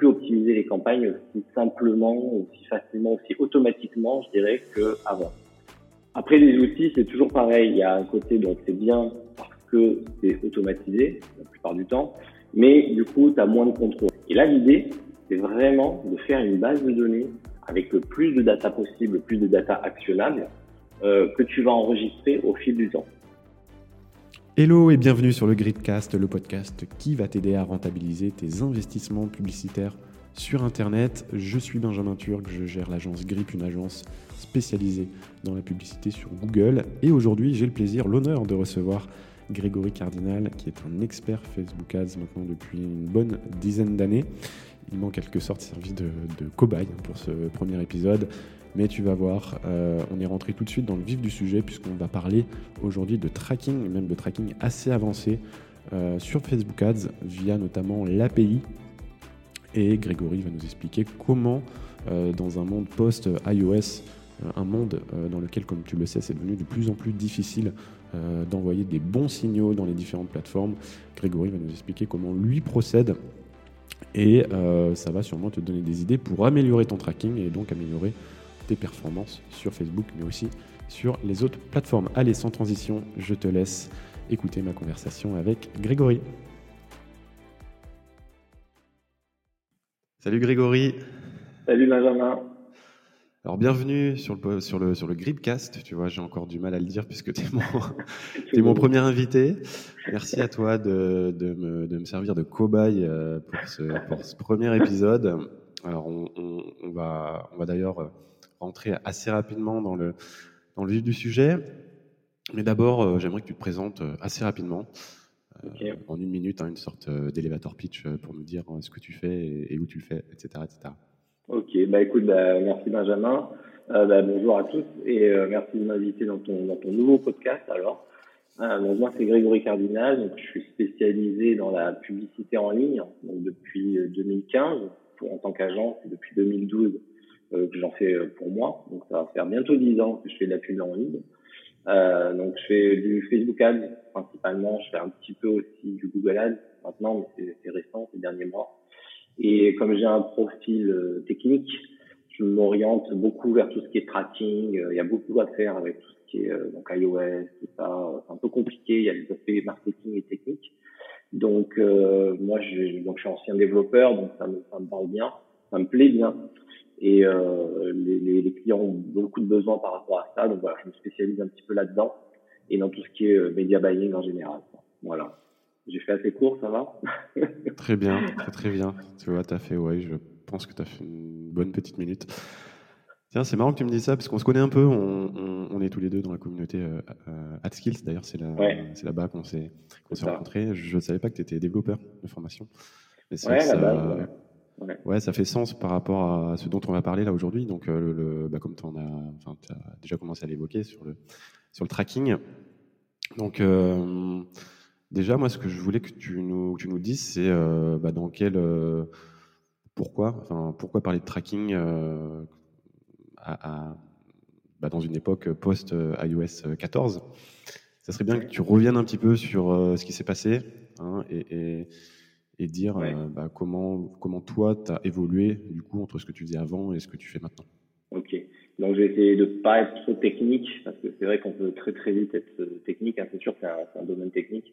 plus optimiser les campagnes aussi simplement, aussi facilement, aussi automatiquement, je dirais, qu'avant. Après, les outils, c'est toujours pareil. Il y a un côté dont c'est bien parce que c'est automatisé la plupart du temps, mais du coup, tu as moins de contrôle. Et là, l'idée, c'est vraiment de faire une base de données avec le plus de data possible, le plus de data actionnable euh, que tu vas enregistrer au fil du temps. Hello et bienvenue sur le Gridcast, le podcast qui va t'aider à rentabiliser tes investissements publicitaires sur Internet. Je suis Benjamin Turc, je gère l'agence Grip, une agence spécialisée dans la publicité sur Google. Et aujourd'hui, j'ai le plaisir, l'honneur de recevoir Grégory Cardinal, qui est un expert Facebook Ads maintenant depuis une bonne dizaine d'années. Il m'a en quelque sorte servi de, cobaye pour ce premier épisode. Mais tu vas voir, euh, on est rentré tout de suite dans le vif du sujet puisqu'on va parler aujourd'hui de tracking, même de tracking assez avancé euh, sur Facebook Ads via notamment l'API. Et Grégory va nous expliquer comment, euh, dans un monde post-iOS, un monde dans lequel, comme tu le sais, c'est devenu de plus en plus difficile d'envoyer des bons signaux dans les différentes plateformes, Grégory va nous expliquer comment lui procède et ça va sûrement te donner des idées pour améliorer ton tracking et donc améliorer tes performances sur Facebook, mais aussi sur les autres plateformes. Allez, sans transition, je te laisse écouter ma conversation avec Grégory. Salut Grégory. Salut Benjamin. Alors bienvenue sur le, sur le, sur le Gripcast, tu vois, j'ai encore du mal à le dire puisque tu es, mon, es mon premier invité. Merci à toi de, de, me, de me servir de cobaye euh, pour ce, pour ce premier épisode. Alors on, on, on va, on va d'ailleurs rentrer assez rapidement dans le, dans le vif du sujet. Mais d'abord, euh, j'aimerais que tu te présentes euh, assez rapidement, en une minute, hein, une sorte d'élévateur pitch pour nous dire ce que tu fais et, où tu le fais, etc. etc. Ok, bah écoute, bah, merci Benjamin. Euh, bah, bonjour à tous et euh, merci de m'inviter dans ton, dans ton nouveau podcast. Alors, euh, donc moi c'est Grégory Cardinal, donc je suis spécialisé dans la publicité en ligne donc depuis 2015 pour, en tant qu'agent, depuis 2012 que j'en fais pour moi. Donc ça va faire bientôt 10 ans que je fais de la pub en ligne. donc je fais du Facebook Ads principalement, je fais un petit peu aussi du Google Ads maintenant, mais c'est récent ces derniers mois. Et comme j'ai un profil euh, technique, je m'oriente beaucoup vers tout ce qui est tracking. Euh, il y a beaucoup à faire avec tout ce qui est euh, donc iOS, tout ça. C'est un peu compliqué. Il y a des aspects marketing et technique. Donc moi, je, donc je suis ancien développeur, donc ça me, ça me parle bien, ça me plaît bien. Et euh, les, clients ont beaucoup de besoins par rapport à ça. Donc voilà, je me spécialise un petit peu là-dedans et dans tout ce qui est media buying en général. Voilà. J'ai fait assez court, ça va? Très bien, très très bien. Tu vois, tu as fait, ouais, je pense que tu as fait une bonne petite minute. Tiens, c'est marrant que tu me dises ça, parce qu'on se connaît un peu, on, on, est tous les deux dans la communauté euh, euh AdSkills, d'ailleurs c'est là, là-bas qu'on s'est, rencontrés. Je ne savais pas que tu étais développeur de formation. Mais ouais, ça, ouais. Ouais. ça fait sens par rapport à ce dont on va parler là aujourd'hui. Donc, euh, bah, comme tu as, déjà commencé à l'évoquer sur le, sur le tracking. Donc, euh, Déjà, moi, ce que je voulais que tu nous, tu nous dises, c'est euh, bah, dans quel, pourquoi, enfin, pourquoi parler de tracking bah, dans une époque post iOS 14. Ça serait bien que tu reviennes un petit peu sur ce qui s'est passé hein, et, dire bah, comment, comment toi, tu as évolué du coup entre ce que tu faisais avant et ce que tu fais maintenant. Ok. Donc, je vais essayer de pas être trop technique parce que c'est vrai qu'on peut très très vite être technique. Hein, c'est sûr que c'est un, domaine technique.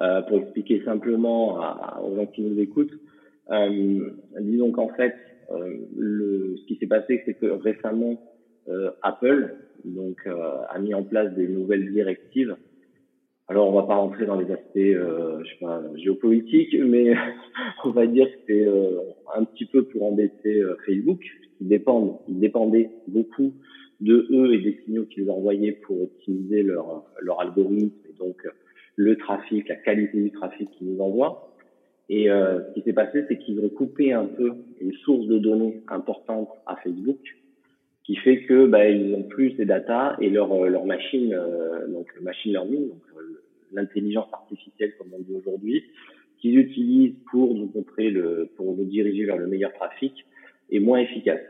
Euh, pour expliquer simplement aux gens qui nous écoutent, euh, disons qu'en fait, euh, le, ce qui s'est passé, c'est que récemment, euh, Apple donc a mis en place des nouvelles directives. Alors, on va pas rentrer dans les aspects, pas, géopolitiques, mais on va dire que c'est un petit peu pour embêter Facebook, qui dépendent, ils dépendaient beaucoup de eux et des signaux qu'ils envoyaient pour optimiser leur, leur algorithme et donc le trafic, la qualité du trafic qu'ils nous envoient. Et euh, ce qui s'est passé, c'est qu'ils ont coupé un peu une source de données importante à Facebook, qui fait que bah, ils ont plus ces data et leur euh, leur machine, euh, donc machine learning, donc l'intelligence artificielle comme on dit aujourd'hui, qu'ils utilisent pour nous montrer le, pour nous diriger vers le meilleur trafic, est moins efficace.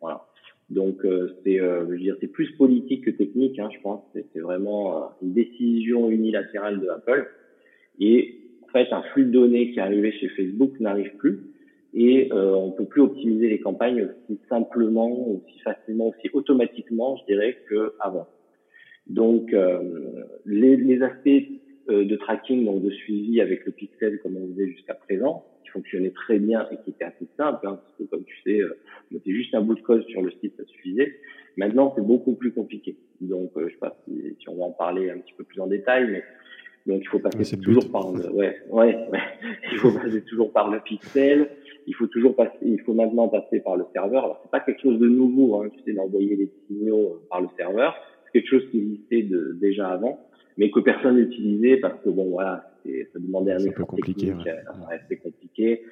Voilà. Donc euh, c'est, euh, je veux dire, c'est plus politique que technique, hein, je pense. C'est vraiment euh, une décision unilatérale de Apple. Et en fait, un flux de données qui est arrivé chez Facebook n'arrive plus et euh, on peut plus optimiser les campagnes aussi simplement, aussi facilement, aussi automatiquement, je dirais, qu'avant. Donc, euh, les, les, aspects de tracking, donc de suivi avec le pixel, comme on faisait jusqu'à présent, qui fonctionnait très bien et qui était assez simple, hein, parce que comme tu sais, euh, mettais juste un bout de code sur le site, ça suffisait. Maintenant, c'est beaucoup plus compliqué. Donc, euh, je sais pas si, si, on va en parler un petit peu plus en détail, mais donc il faut passer toujours par le, ouais, ouais, ouais, il faut passer toujours par le pixel il faut toujours passer, il faut maintenant passer par le serveur. Alors c'est pas quelque chose de nouveau, hein, tu sais, d'envoyer les signaux euh, par le serveur. C'est quelque chose qui existait de, déjà avant, mais que personne n'utilisait parce que bon voilà, ça demandait un effort compliqué, technique, ouais. Euh, compliqué,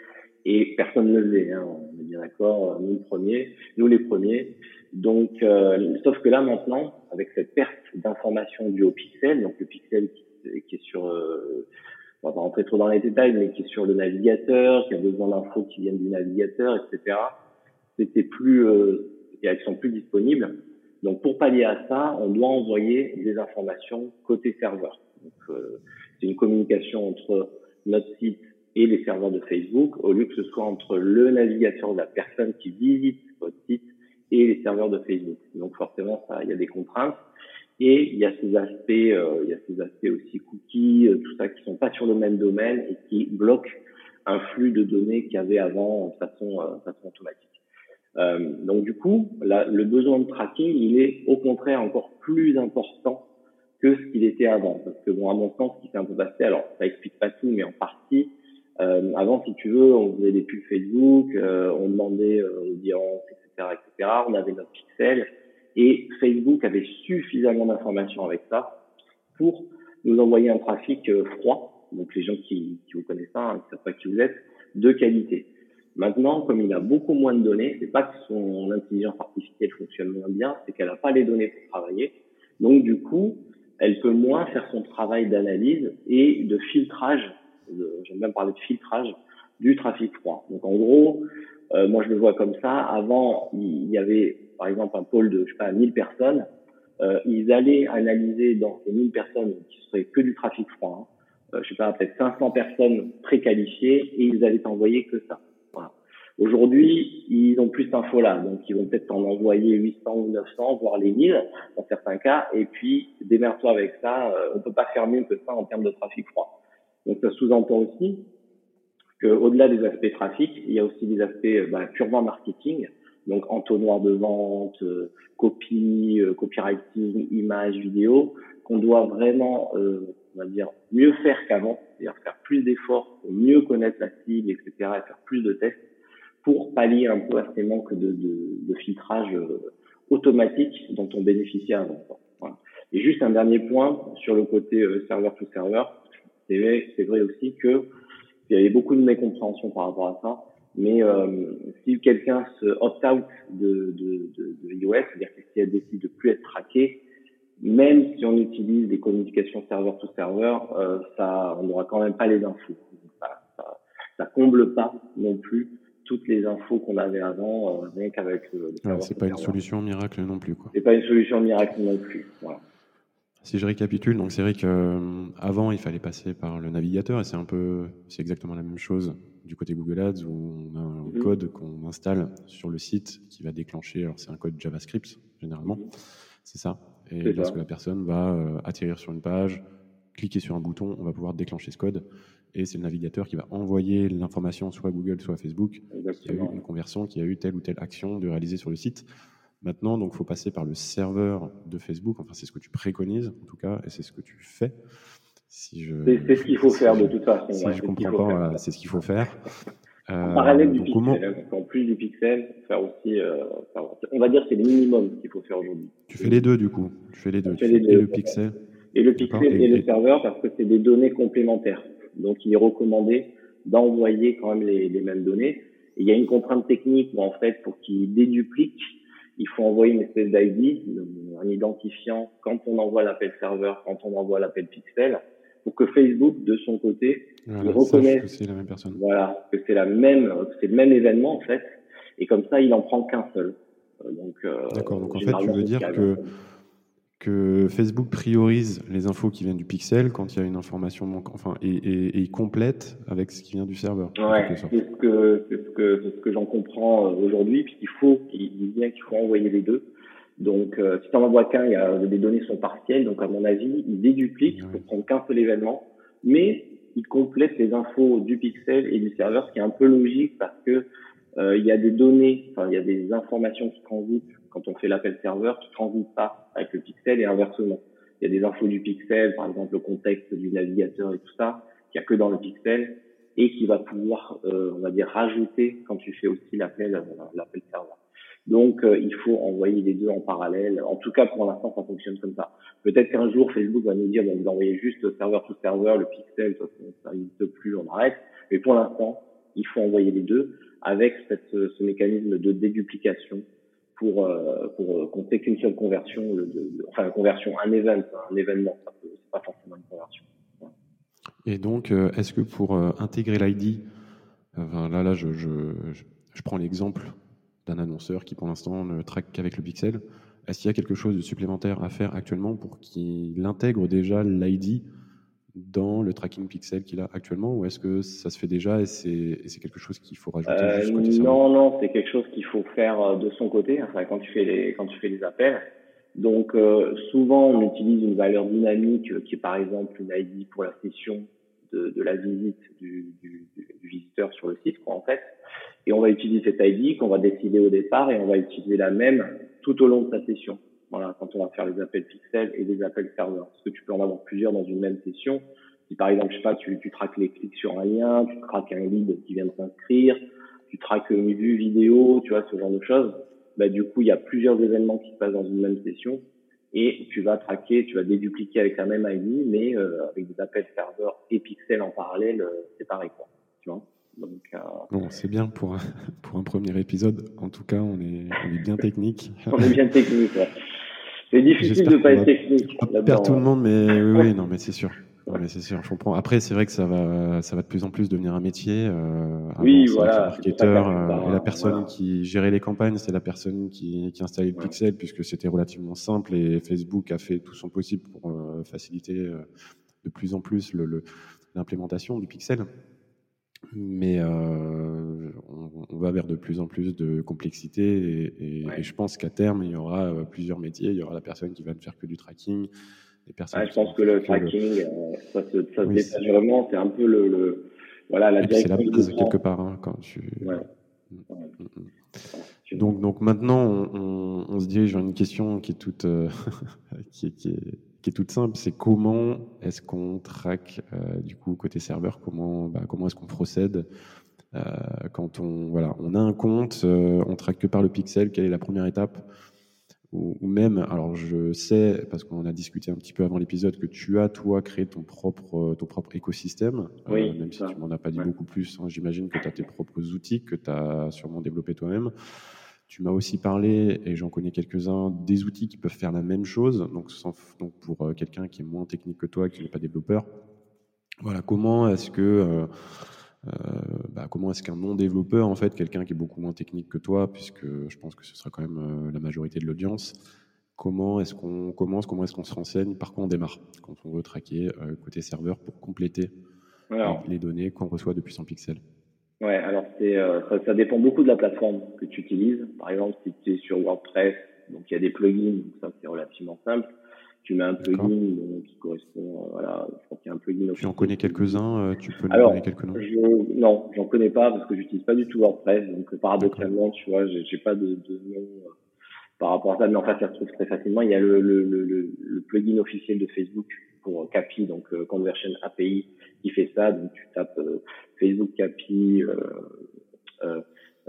et personne ne le faisait. Hein, on est bien d'accord, nous le premier, nous les premiers. Donc, euh, sauf que là maintenant, avec cette perte d'informations du au pixel, donc le pixel qui, qui est sur euh, on va pas rentrer trop dans les détails, mais qui est sur le navigateur, qui a besoin d'infos qui viennent du navigateur, etc. C'était plus, euh, et elles sont plus disponibles. Donc pour pallier à ça, on doit envoyer des informations côté serveur. Euh, c'est une communication entre notre site et les serveurs de Facebook, au lieu que ce soit entre le navigateur de la personne qui visite votre site et les serveurs de Facebook. Donc forcément, ça, il y a des contraintes. Et il y a ces aspects, euh, il y a ces aspects aussi cookies, euh, tout ça qui sont pas sur le même domaine et qui bloquent un flux de données qu'il y avait avant de façon, euh, façon automatique. Euh, donc du coup, là, le besoin de tracking, il est au contraire encore plus important que ce qu'il était avant. Parce que bon, à mon sens, ce qui s'est un peu passé, alors ça explique pas tout, mais en partie. Euh, avant, si tu veux, on faisait des pubs Facebook, on demandait audience, etc., etc. On avait notre pixel. Et Facebook avait suffisamment d'informations avec ça pour nous envoyer un trafic euh, froid, donc les gens qui, qui vous connaissent pas, hein, qui savent pas qui vous êtes, de qualité. Maintenant, comme il a beaucoup moins de données, c'est pas que son intelligence artificielle fonctionne moins bien, c'est qu'elle n'a pas les données pour travailler. Donc du coup, elle peut moins faire son travail d'analyse et de filtrage. J'aime bien parler de filtrage du trafic froid. Donc en gros, euh, moi je le vois comme ça. Avant, il y avait par exemple un pôle de je sais pas 1000 personnes, euh, ils allaient analyser dans ces 1000 personnes qui seraient que du trafic froid, hein, euh, je sais pas peut-être 500 personnes préqualifiées et ils allaient t'envoyer que ça. Aujourd'hui, ils ont plus d'infos là, donc ils vont peut-être en envoyer 800 ou 900, voire les 1000 dans certains cas, et puis démerde-toi avec ça, euh, on peut pas faire mieux que ça en termes de trafic froid. Donc ça sous-entend aussi qu'au-delà des aspects trafic, il y a aussi des aspects bah, purement marketing. Donc entonnoir de vente, euh, copie, euh, copywriting, images, vidéo, qu'on doit vraiment, euh, on va dire, mieux faire qu'avant, c'est-à-dire faire plus d'efforts pour mieux connaître la cible, etc., et faire plus de tests pour pallier un peu à ces manques de, de, de filtrage automatique dont on bénéficiait avant. Et juste un dernier point sur le côté serveur to serveur, c'est vrai, c'est vrai aussi que il y avait beaucoup de mécompréhension par rapport à ça. Mais euh, si quelqu'un se opt-out de, de, de, de iOS, c'est-à-dire que si décide de plus être traquée, même si on utilise des communications serveur to serveur, euh, ça, on n'aura quand même pas les infos. Ça, ça, ça, comble pas non plus toutes les infos qu'on avait avant, euh, rien qu'avec le, le C'est pas une solution miracle non plus, quoi. C'est pas une solution miracle non plus. Voilà. Si je récapitule, donc c'est vrai qu'avant il fallait passer par le navigateur et c'est un peu, c'est exactement la même chose du côté Google Ads où on a un mhm. code qu'on installe sur le site qui va déclencher. Alors c'est un code JavaScript généralement, mhm. c'est ça. Et lorsque la personne va euh, atterrir sur une page, cliquer sur un bouton, on va pouvoir déclencher ce code et c'est le navigateur qui va envoyer l'information soit à Google soit à Facebook qui a eu une conversion, qui a eu telle ou telle action de réaliser sur le site. Maintenant, donc, faut passer par le serveur de Facebook. Enfin, c'est ce que tu préconises, en tout cas, et c'est ce que tu fais. Si je, c'est, ce qu'il faut faire de toute façon. Si je comprends pas, c'est ce qu'il faut faire. En parallèle du pixel, en plus du pixel, faire aussi, euh, on va dire que c'est le minimum qu'il faut faire aujourd'hui. Tu fais les deux du coup. Tu fais les deux. Tu fais et le pixel. Et le pixel et, le serveur parce que c'est des données complémentaires. Donc il est recommandé d'envoyer quand même les, les mêmes données. Et il y a une contrainte technique où en fait pour qu'il déduplique il faut envoyer une espèce d'ID, un identifiant quand on envoie l'appel serveur, quand on envoie l'appel pixel, pour que Facebook, de son côté, reconnaisse que c'est la même personne. Voilà, que c'est la même, c'est le même événement en fait, et comme ça, il en prend qu'un seul. Euh, donc, euh, D'accord. Donc en fait, tu veux dire que que Facebook priorise les infos qui viennent du pixel quand il y a une information manquante, enfin, et, et, et, complète avec ce qui vient du serveur. Ouais, c'est ce que, ce que, ce que j'en comprends euh, aujourd'hui, puisqu'il faut, il dit bien qu'il faut envoyer les deux. Donc, euh, si tu en envoies qu'un, il les données sont partielles, donc à mon avis, il déduplique pour prendre qu'un seul événement, mais il complète les infos du pixel et du serveur, ce qui est un peu logique parce que euh, il y a des données, enfin il y a des informations qui transitent quand on fait l'appel serveur qui transite pas avec le pixel et inversement. Il y a des infos du pixel, par exemple le contexte du navigateur et tout ça, qu'il n'y a que dans le pixel et qui va pouvoir, euh, on va dire, rajouter quand tu fais aussi l'appel euh, l'appel serveur. Donc, euh, il faut envoyer les deux en parallèle. En tout cas, pour l'instant, ça fonctionne comme ça. Peut-être qu'un jour, Facebook va nous dire, bon, vous envoyez juste serveur to serveur, le pixel, ça n'existe plus, on arrête. Mais pour l'instant, il faut envoyer les deux avec ce mécanisme de déduplication pour, euh, pour euh, fait qu'une seule conversion, enfin une conversion, un event, un événement, c'est pas forcément une conversion. Et donc, euh, est-ce que pour intégrer l'ID, là, là, je prends l'exemple d'un annonceur qui pour l'instant ne traque qu'avec le pixel. Est-ce qu'il y a quelque chose de supplémentaire à faire actuellement pour qu'il intègre déjà l'ID dans le tracking pixel qu'il a actuellement ou est-ce que ça se fait déjà et c'est quelque chose qu'il faut rajouter euh, Non, non, c'est quelque chose qu'il faut faire euh, de son côté enfin, quand, tu fais les, quand tu fais les appels. Donc euh, souvent on utilise une valeur dynamique qui est par exemple une ID pour la session de, de la visite du, du, du, visiteur sur le site quoi, en fait. Et on va utiliser cette ID qu'on va décider au départ et on va utiliser la même tout au long de sa session. Voilà, quand on va faire les appels pixels et les appels serveurs. Parce que tu peux en avoir plusieurs dans une même session. Si par exemple, je sais pas, tu, tu traques les clics sur un lien, tu traques un lead qui vient de s'inscrire, tu traques une vue vidéo, tu vois, ce genre de choses. Bah, du coup, il y a plusieurs événements qui se passent dans une même session et tu vas traquer, tu vas dédupliquer avec la même ID, mais euh, avec des appels serveurs et pixels en parallèle, euh, c'est pareil, quoi. Tu vois? Donc, euh... Bon, c'est bien pour, pour un premier épisode. En tout cas, on est, on est bien technique. on est bien technique, ouais. C'est difficile de pas être technique. On perd tout le monde, mais oui, oui non, mais c'est sûr. Non, mais c'est sûr, je comprends. Après, c'est vrai que ça va, ça va de plus en plus devenir un métier. Euh, oui, voilà. marketeur euh, et la personne qui gérait les campagnes, c'est la personne qui, qui installait le pixel, puisque c'était relativement simple et Facebook a fait tout son possible pour euh, faciliter de plus en plus l'implémentation du pixel. Mais euh, on, on, va vers de plus en plus de complexité et, et, ouais. et je pense qu'à terme, il y aura euh, plusieurs métiers. Il y aura la personne qui va ne faire que du tracking. Les personnes ouais, je pense que le tracking, le... Euh, ça se, ça oui, se détache vraiment. C'est un peu le, le voilà la. C'est la base quelque part hein, quand tu. Ouais. Donc, donc maintenant, on, on, on, se dirige vers une question qui est toute, qui, est, qui, est, qui est toute simple, c'est comment est-ce qu'on traque euh, du coup côté serveur, comment bah, comment est-ce qu'on procède euh, quand on voilà on a un compte, euh, on traque que par le pixel, quelle est la première étape ou, ou même alors je sais parce qu'on a discuté un petit peu avant l'épisode que tu as toi créé ton propre ton propre écosystème, euh, oui, même si tu m'en as pas dit ouais. beaucoup plus. Hein, J'imagine que tu as tes propres outils que tu as sûrement développé toi-même. Tu m'as aussi parlé, et j'en connais quelques-uns, des outils qui peuvent faire la même chose. Donc, sans, donc pour euh, quelqu'un qui est moins technique que toi, qui n'est pas développeur, voilà, comment est-ce que euh, euh, bah, comment est-ce qu'un non-développeur, en fait, quelqu'un qui est beaucoup moins technique que toi, puisque je pense que ce sera quand même euh, la majorité de l'audience, comment est-ce qu'on commence, comment est-ce qu'on se renseigne, par quoi on démarre quand on veut traquer côté serveur pour compléter les données qu'on reçoit depuis son pixel Ouais, alors c'est euh, ça, ça, dépend beaucoup de la plateforme que tu utilises. Par exemple, si tu es sur WordPress, donc il y a des plugins, donc ça c'est relativement simple. Tu mets un plugin donc, qui correspond, euh, voilà, je crois qu'il y a un plugin. Tu en connais quelques-uns, euh, tu peux nous donner quelques noms? je, Non, j'en connais pas parce que j'utilise pas du tout WordPress, donc paradoxalement, tu vois, j'ai pas de, de nom euh, par rapport à ça, mais en fait, ça se trouve très facilement. Il y a le, le, le, le plugin officiel de Facebook pour CAPI, donc euh, Conversion API, qui fait ça. Donc tu tapes euh, Facebook CAPI euh,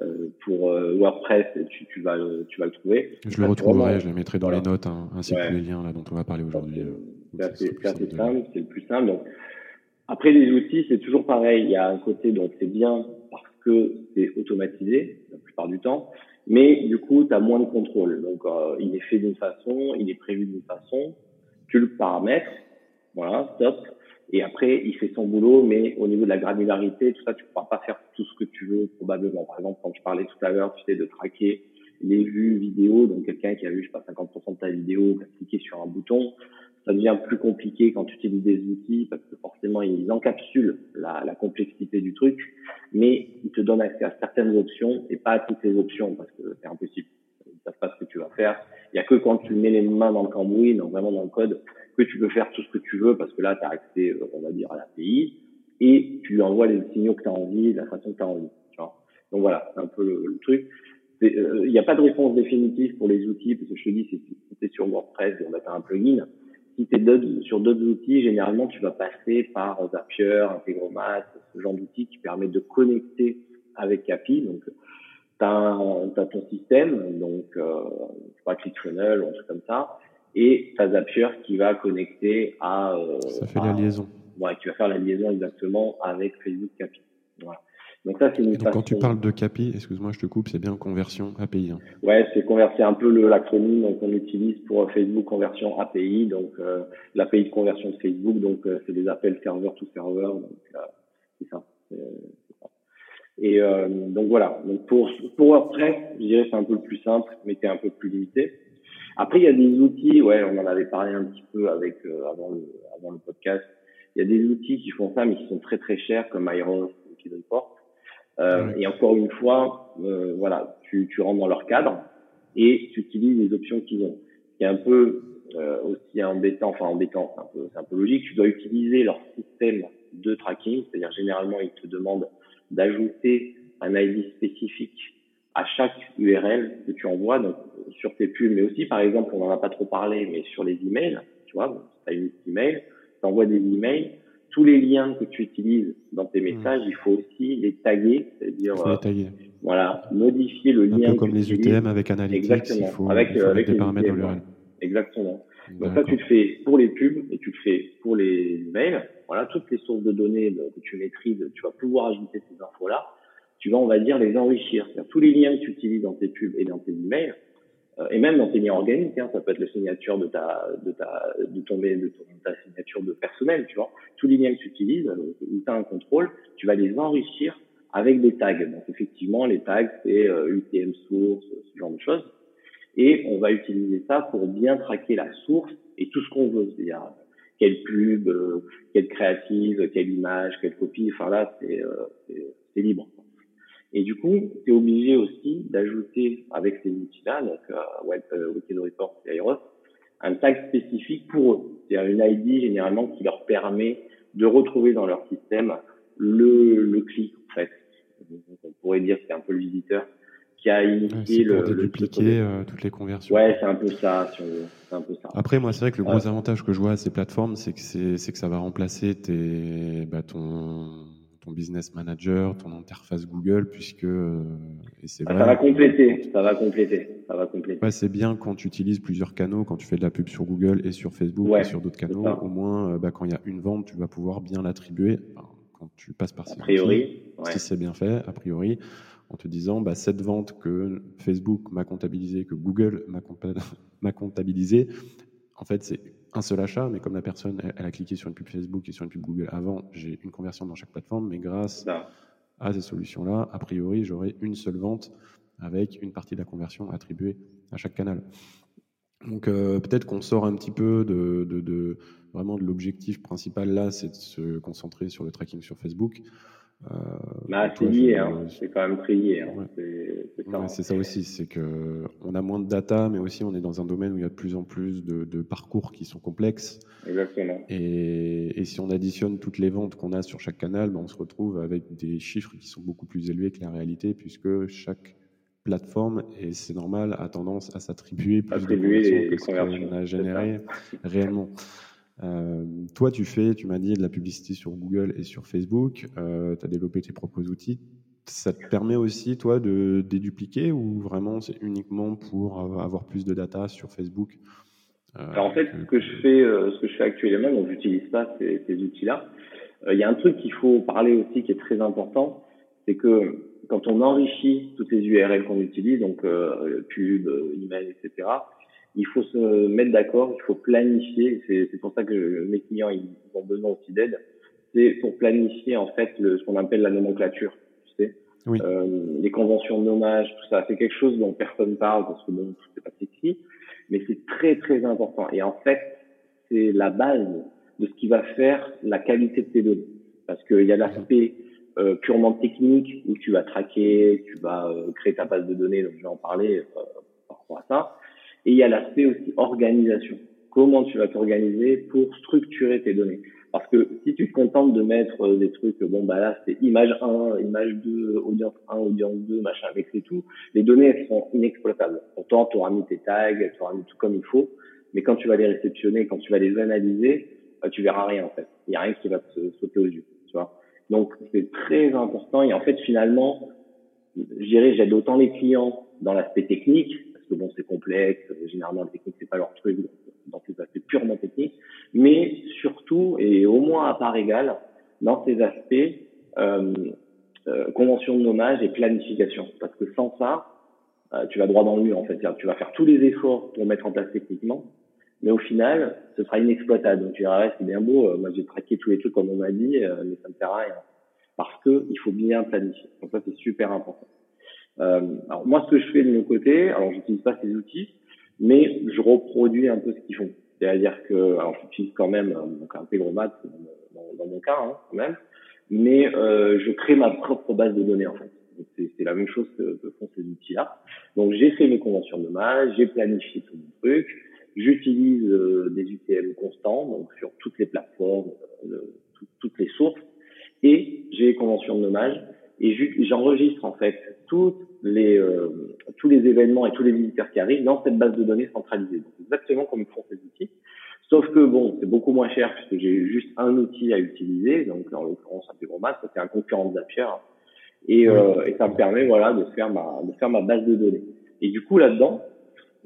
euh, pour WordPress, tu, tu, vas, tu vas le trouver. Je le retrouverai, je le mettrai dans voilà. les notes, hein, ainsi ouais. que les liens là, dont on va parler aujourd'hui. C'est simple, c'est le plus simple. Donc, après les outils, c'est toujours pareil. Il y a un côté, donc c'est bien parce que c'est automatisé la plupart du temps, mais du coup, tu as moins de contrôle. Donc, euh, il est fait d'une façon, il est prévu d'une façon, tu le paramètres, voilà, stop. Et après, il fait son boulot, mais au niveau de la granularité, tout ça, tu pourras pas faire tout ce que tu veux, probablement. Par exemple, quand je parlais tout à l'heure, tu sais, de traquer les vues vidéo, donc quelqu'un qui a vu, je sais pas, 50% de ta vidéo, qui a cliqué sur un bouton, ça devient plus compliqué quand tu utilises des outils parce que forcément ils encapsulent la, la, complexité du truc, mais ils te donnent accès à certaines options et pas à toutes les options parce que c'est impossible. Ils savent pas ce que tu vas faire. Il y a que quand tu mets les mains dans le cambouis, donc vraiment dans le code, que tu peux faire tout ce que tu veux parce que là tu as accès, euh, on va dire, à l'API et tu envoies les signaux que tu as envie, la façon que tu as envie. Donc voilà, c'est un peu le, truc. Euh, il n'y a pas de réponse définitive pour les outils parce que je te dis, si tu es sur WordPress, on va faire un plugin si tu es sur d'autres outils, généralement, tu vas passer par Zapier, Integromat, ce genre d'outils qui permettent de connecter avec Capi. Donc, tu as, ton système, donc, euh, je sais ClickFunnels ou un truc comme ça, et Zapier qui va connecter à... Euh, ça fait la liaison. Ouais, qui va faire la liaison exactement avec Facebook Capi. Voilà. Donc ça, c'est une donc quand tu parles de CAPI, excuse-moi, je te coupe, c'est bien conversion API. Hein. Ouais, c'est converser un peu l'acronyme qu'on utilise pour Facebook conversion API, donc euh, l'API de conversion de Facebook, donc euh, c'est des appels serveur to serveur, donc euh, c'est ça, Et euh, donc voilà. Donc pour pour WordPress, je dirais c'est un peu plus simple, mais c'est un peu plus limité. Après, il y a des outils, ouais, on en avait parlé un petit peu avec avant le avant le podcast. Il y a des outils qui font ça, mais qui sont très très chers, comme Iros ou Kidreport. Euh, et encore une fois, euh, voilà, tu, tu rentres dans leur cadre et tu utilises les options qu'ils ont. C'est un peu euh, aussi embêtant, enfin embêtant, c'est un, peu, un peu logique. Tu dois utiliser leur système de tracking, c'est-à-dire généralement ils te demandent d'ajouter un ID spécifique à chaque URL que tu envoies, donc sur tes pubs, mais aussi par exemple, on n'en a pas trop parlé, mais sur les emails, tu vois, tu as une email, tu envoies des emails, tous les liens que tu utilises dans tes hmm. messages, il faut aussi les taguer, c'est-à-dire euh, voilà, modifier le lien. Un peu comme les UTM avec Analytics, Exactement. il faut, avec, il faut avec les paramètres dans l'URL. Exactement. Donc ça, tu le fais pour les pubs et tu le fais pour les mails. Voilà, toutes les sources de données que tu maîtrises, tu vas pouvoir ajouter ces infos-là. Tu vas, on va dire, les enrichir. Tous les liens que tu utilises dans tes pubs et dans tes emails, euh, et même dans tes liens organiques, hein, ça peut être la signature de ta, de ta, de ton, de ta signature de personnel, tu vois. Tous les liens que tu utilises, euh, où tu as un contrôle, tu vas les enrichir avec des tags. Donc effectivement, les tags, c'est euh, UTM source, ce genre de choses. Et on va utiliser ça pour bien traquer la source et tout ce qu'on veut. C'est-à-dire quelle pub, quelle créative, quelle image, quelle copie. Enfin là, c'est libre. Et du coup, tu es obligé aussi d'ajouter avec ces outils-là, donc euh, Web, euh, Report et Aeros, un tag spécifique pour eux. C'est-à-dire une ID généralement qui leur permet de retrouver dans leur système le, le clic, en fait. On pourrait dire que c'est un peu le visiteur qui a initié le, pour dupliquer euh, toutes les conversions. Ouais, c'est un peu ça. c'est un peu ça. Après, moi, c'est vrai que le gros avantage que je vois à ces plateformes, c'est que c'est que ça va remplacer tes, bah, ton ton business manager, ton interface Google, puisque euh, et c'est ah, ça va compléter, ça va compléter, ça va compléter. Ouais, c'est bien quand tu utilises plusieurs canaux, quand tu fais de la pub sur Google et sur Facebook et sur d'autres canaux. Au moins, euh, bah, quand il y a une vente, tu vas pouvoir bien l'attribuer. quand tu passes par ces a priori, si c'est bien fait, a priori, en te disant bah, cette vente que Facebook m'a comptabilisée, que Google m'a comptabilisée, en fait, c'est un seul achat, mais comme la personne, elle, a cliqué sur une pub Facebook et sur une pub Google avant, j'ai une conversion dans chaque plateforme, mais grâce à ces solutions-là, a priori, j'aurai une seule vente avec une partie de la conversion attribuée à chaque canal. Donc euh, peut-être qu'on sort un petit peu de, de vraiment de l'objectif principal là, c'est de se concentrer sur le tracking sur Facebook. Euh, bah, c'est lié, hein. c'est quand même très lié. Hein. C'est ça. aussi, c'est que on a moins de data, mais aussi on est dans un domaine où il y a de plus en plus de, de parcours qui sont complexes. Exactement. Et, et, si on additionne toutes les ventes qu'on a sur chaque canal, ben on se retrouve avec des chiffres qui sont beaucoup plus élevés que la réalité, puisque chaque plateforme, et c'est normal, a tendance à s'attribuer plus de conversions que ce qu'on a généré réellement. Euh, toi, tu fais, tu m'as dit, de la publicité sur Google et sur Facebook. Euh, tu as développé tes propres outils. Ça te permet aussi, toi, de dédupliquer ou vraiment c'est uniquement pour avoir plus de data sur Facebook euh, Alors en fait, ce que je fais, ce que je fais actuellement, donc j'utilise pas ces, ces outils-là. Il y a un truc qu'il faut parler aussi qui est très important, c'est que quand on enrichit toutes les URL qu'on utilise, donc pub, email, etc il faut se mettre d'accord, il faut planifier. C'est pour ça que mes clients ils ont besoin aussi d'aide. C'est pour planifier en fait le, ce qu'on appelle la nomenclature. Tu sais, les conventions de nommage, tout ça. C'est quelque chose dont personne parle parce que bon, c'est pas sexy, mais c'est très très important. Et en fait, c'est la base de ce qui va faire la qualité de tes données. Parce qu'il y a l'aspect euh, purement technique où tu vas traquer, tu vas euh, créer ta base de données, donc je vais en parler euh, par rapport à ça. Et il y a l'aspect aussi organisation. Comment tu vas t'organiser pour structurer tes données. Parce que si tu te contentes de mettre euh, des trucs, bon bah là c'est image 1, image 2, audience 1, audience 2, machin, avec c'est tout, les données elles sont inexploitables. Pourtant tu auras mis tes tags, tu auras mis tout comme il faut, mais quand tu vas les réceptionner, quand tu vas les analyser, bah, tu verras rien en fait. Il y a rien qui va te sauter aux yeux, tu vois. Donc c'est très important et en fait finalement, je dirais j'aide autant les clients dans l'aspect technique que bon c'est complexe, généralement le technique c'est pas leur truc dans ces aspects purement techniques, mais surtout et au moins à part égale dans ces aspects euh, euh, convention de nommage et planification parce que sans ça euh, tu vas droit dans le mur en fait. Tu vas faire tous les efforts pour mettre en place techniquement, mais au final, ce sera inexploitable. Donc tu diras, c'est bien beau, euh, moi j'ai traqué tous les trucs comme on m'a dit, euh, mais ça ne sert à rien. Parce que il faut bien planifier. Donc ça, c'est super important. Euh, alors moi, ce que je fais de mon côté, alors j'utilise pas ces outils, mais je reproduis un peu ce qu'ils font. C'est-à-dire que, alors j'utilise quand même donc un Pegromat dans, dans, mon cas, hein, quand même, mais euh, je crée ma propre base de données en fait. C'est la même chose que, font ces outils-là. Donc j'ai fait mes conventions de masse, j'ai planifié tout mon truc, J'utilise euh, des UTM constants, donc sur toutes les plateformes, euh, toutes les sources, et j'ai les conventions de nommage, et j'enregistre en fait toutes les, euh, tous les événements et tous les visiteurs qui arrivent dans cette base de données centralisée. Donc exactement comme font ces outils. Sauf que bon, c'est beaucoup moins cher puisque j'ai juste un outil à utiliser, donc en l'occurrence un ça c'est un concurrent de Zapier, hein. et, euh, et ça me permet voilà de faire ma de faire ma base de données. Et du coup là-dedans,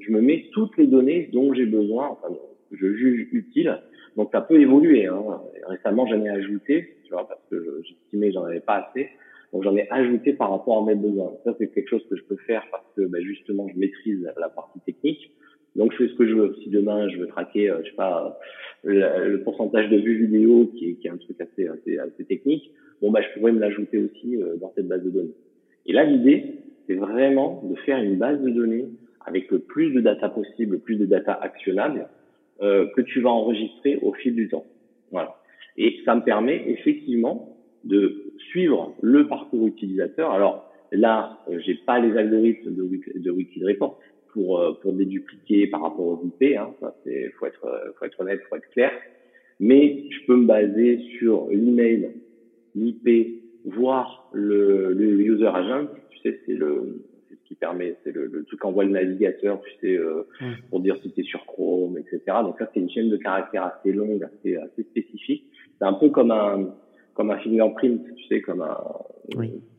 je me mets toutes les données dont j'ai besoin, enfin, je juge utile. Donc ça peut évoluer. Hein. Récemment, j'en ai ajouté, tu vois, parce que j'estimais que j'en avais pas assez. Donc j'en ai ajouté par rapport à mes besoins. Ça, c'est quelque chose que je peux faire parce que ben, justement, je maîtrise la partie technique. Donc je fais ce que je veux. Si demain je veux traquer, euh, je sais pas, le, pourcentage de vues vidéo qui est, qui est un truc assez, assez, assez technique, bon bah je pourrais me l'ajouter aussi euh, dans cette base de données. Et là l'idée, c'est vraiment de faire une base de données avec le plus de data possible, plus de data actionnable euh, que tu vas enregistrer au fil du temps. Voilà. Et ça me permet effectivement de suivre le parcours utilisateur. Alors là, euh, j'ai pas les algorithmes de, de Wikidreport pour euh, pour dédupliquer par rapport aux IP. Hein, ça c'est faut être faut être honnête, faut être clair. Mais je peux me baser sur l'email, l'IP, voire le, le user agent. Tu sais, c'est le qui permet, c'est le, le truc qu'envoie le navigateur, tu sais, euh, pour dire si tu es sur Chrome, etc. Donc ça, c'est une chaîne de caractères assez longue, assez, assez spécifique. C'est un peu comme un, comme un fingerprint, tu sais, comme un,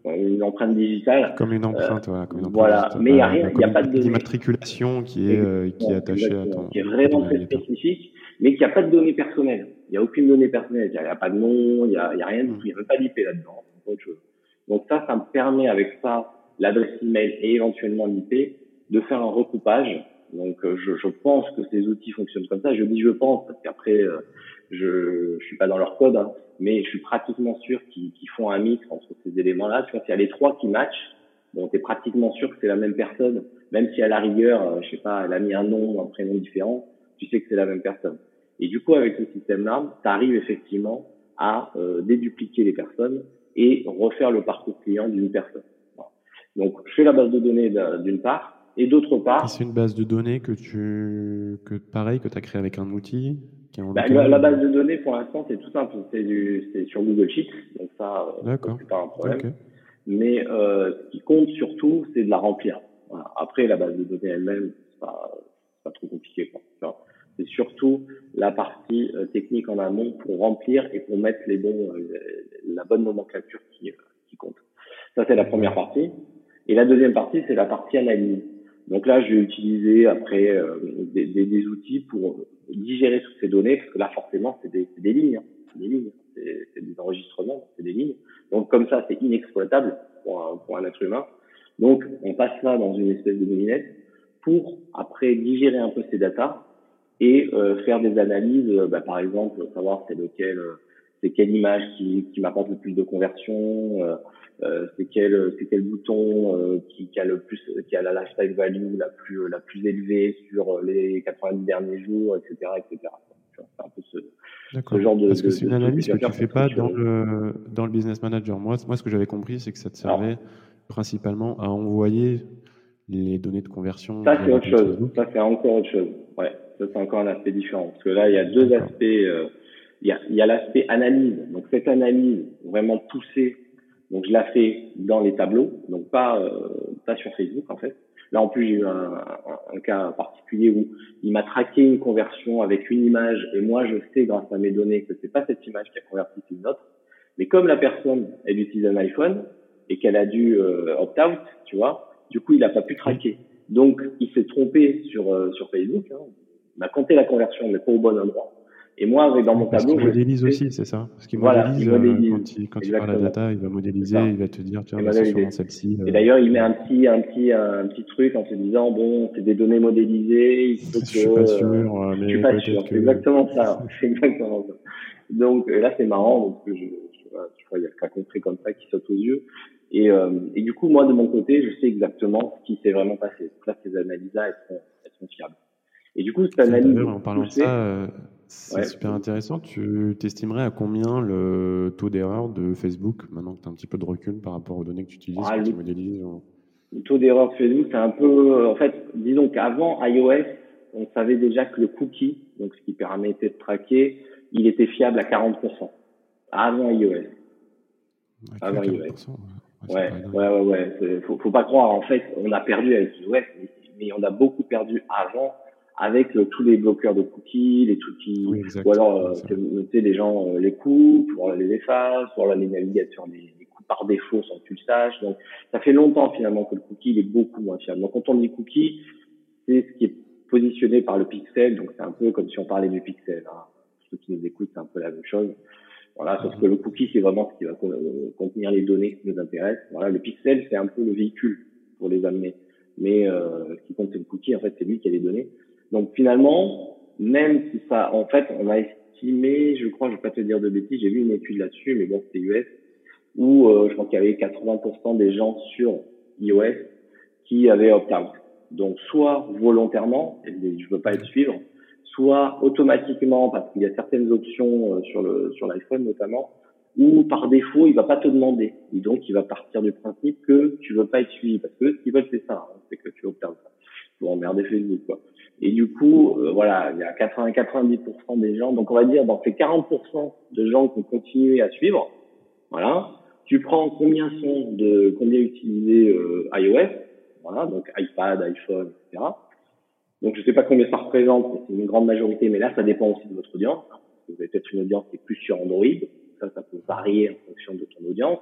une empreinte digitale. Comme une empreinte, voilà. Comme une empreinte voilà. Mais il n'y a rien, il n'y a pas de immatriculation qui est, euh, qui est attachée à ton. Qui est vraiment très spécifique, mais qui a pas de données personnelles. Il n'y a aucune donnée personnelle. Il n'y a, pas de nom, il n'y a, rien du tout. Il n'y a même pas d'IP là-dedans. Autre chose. Donc ça, ça me permet avec ça l'adresse email et éventuellement l'IP, de faire un recoupage. Donc, euh, je, je, pense que ces outils fonctionnent comme ça. Je dis je pense parce qu'après, euh, je, je suis pas dans leur code, hein, mais je suis pratiquement sûr qu'ils font un mix entre ces éléments-là. Vois, s'il y a les trois qui matchent, bon, t'es pratiquement sûr que c'est la même personne, même si à la rigueur, euh, je sais pas, elle a mis un nom, un prénom différent, tu sais que c'est la même personne. Et du coup, avec ce système-là, tu arrives effectivement à dédupliquer les personnes et refaire le parcours client d'une personne. Donc, je fais la base de données d'une part, et d'autre part. C'est une base de données que tu, que pareil, que tu as créé avec un outil? Bah, la, base de données, pour l'instant, c'est tout simple. C'est du, c'est sur Google Sheets, donc ça, euh, c'est pas un problème. Mais euh, ce qui compte surtout, c'est de la remplir. Voilà. Après, la base de données elle-même, c'est pas, pas trop compliqué. C'est surtout la partie euh, technique en amont pour remplir et pour mettre les bons, euh, la bonne nomenclature qui, qui compte. Ça, c'est la première partie. Et la deuxième partie, c'est la partie analyse. Donc là, je vais utiliser après euh, des, des, des, outils pour digérer toutes ces données, parce que là, forcément, c'est des, des, lignes, c'est des lignes, c'est des enregistrements, c'est des lignes. Donc comme ça, c'est inexploitable pour un, pour un être humain. Donc on passe ça dans une espèce de moulinette pour après digérer un peu ces datas et euh, faire des analyses, euh, bah, par exemple, savoir c'est lequel, c'est quelle image qui, qui m'apporte le plus de conversion, euh, c'est quel c'est quel bouton euh, qui, qui, a le plus qui a la lifetime value la plus la plus élevée sur les 90 derniers jours etc etc c'est un peu ce, ce genre de parce que c'est une analyse que tu fais pas dans le dans le business manager. Moi moi ce que j'avais compris c'est que ça te servait principalement à envoyer les données de conversion ça c'est autre chose. Ça c'est encore autre chose. Ouais. Ça c'est encore un aspect différent. Parce que là il y a deux aspects euh, il y a, il y a l'aspect analyse. Donc cette analyse vraiment poussée donc je la fais dans les tableaux, donc pas euh, pas sur Facebook en fait. Là en plus j'ai eu un, un, cas particulier où il m'a traqué une conversion avec une image et moi je sais grâce à mes données que c'est pas cette image qui a converti, c'est une autre. Mais comme la personne elle utilise un iPhone et qu'elle a dû euh, opt out, tu vois, du coup il a pas pu traquer. Donc il s'est trompé sur euh, sur Facebook. Hein. Il m'a compté la conversion mais pas au bon endroit. Et moi, dans mon tableau, il modélise aussi, c'est ça. Parce qu'il voilà, modélise, euh, modélise, quand il, quand il parle la data, il va modéliser, il va te dire tiens, c'est sûrement celle-ci. Et d'ailleurs, il met un petit, un petit, un petit truc en te disant bon, c'est des données modélisées. Il faut je suis pas sûr, euh, mais je suis pas sûr. C'est exactement ça. C'est exactement ça. Donc là, c'est marrant. Donc je, je, je, vois, il y a le cas concret comme ça qui saute aux yeux. Et, euh, et du coup, moi, de mon côté, je sais exactement ce qui s'est vraiment passé. Là, ces analyses-là, elles sont, elles sont fiables. Et du coup, cette analyse. En parlant de ça, euh, c'est super intéressant. Tu t'estimerais à combien le taux d'erreur de Facebook, maintenant que tu as un petit peu de recul par rapport aux données que tu utilises ah, tu modélises Le taux d'erreur de Facebook, c'est un peu. En fait, disons qu'avant iOS, on savait déjà que le cookie, donc ce qui permettait de traquer, il était fiable à 40%. Avant iOS. avant iOS. Ouais, ouais, ouais, ouais. Faut, faut pas croire. En fait, on a perdu avec iOS, mais on a beaucoup perdu avant avec euh, tous les bloqueurs de cookies, les trucs qui, ou alors euh, les gens euh, les coupent, pour les efface, ou alors les navigateurs les, les coupent par défaut sans que tu le saches. Donc ça fait longtemps finalement que le cookie il est beaucoup moins fiable. Donc quand on dit cookie, c'est ce qui est positionné par le pixel, donc c'est un peu comme si on parlait du pixel. Hein. Ceux qui nous écoutent, c'est un peu la même chose. Voilà, sauf que le cookie, c'est vraiment ce qui va contenir les données qui nous intéressent. Voilà, le pixel, c'est un peu le véhicule pour les amener. Mais euh, ce qui compte, c'est le cookie. En fait, c'est lui qui a les données. Donc finalement, même si ça, en fait, on a estimé, je crois, je vais pas te dire de bêtises, j'ai vu une étude là-dessus, mais bon, c'était US, où euh, je crois qu'il y avait 80% des gens sur iOS qui avaient opt-out. Donc soit volontairement, je veux pas être suivre, soit automatiquement parce qu'il y a certaines options euh, sur le sur l'iPhone notamment, ou par défaut il va pas te demander. Et donc il va partir du principe que tu veux pas être suivi parce que ce qu'ils veulent c'est ça, hein, c'est que tu opt-out pour emmerder Facebook quoi. Et du coup, euh, voilà, il y a 80-90% des gens. Donc, on va dire, dans ces 40% de gens qui ont continué à suivre, voilà, tu prends combien sont de, combien utiliser euh, iOS, voilà, donc iPad, iPhone, etc. Donc, je sais pas combien ça représente, mais c'est une grande majorité, mais là, ça dépend aussi de votre audience. Vous avez peut-être une audience qui est plus sur Android. Ça, ça peut varier en fonction de ton audience.